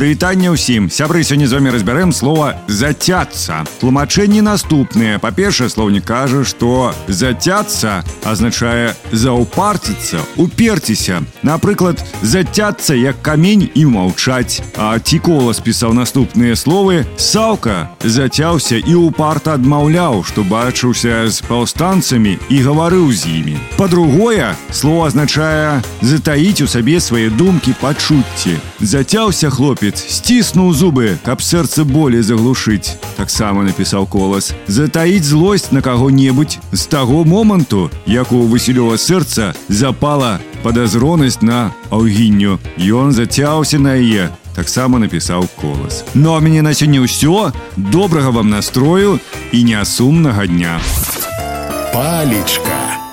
Прывітанне ўсім сябры сёння з вами разбярэм слова зацяцца тлумачэнні наступныя па-першае слоўнік кажа што зацяцца азначае заўпарціцца уперціся напрыклад зацяцца як камень і маўчаць а цікола спісаў наступныя словы саўка зацяўся і упарта адмаўляў што бачыўся з паўстанцамі і гаварыў з імі па-другое слово азначае затаіць у сабе свае думкі пачуцці зацяўся хлопец хлопец сціснуў зубы, каб сэрца болей заглушыць. Таксама напісаў колас. Затаіць злосць на каго-небудзь з таго моманту, як у васілёва сэрца запала падазронасць на аўгінню. Ён зацяўся на яе, таксама напісаў колас. Ну а мяне на сёння ўсё, добрага вам настрою і нясумнага дня. Палічка.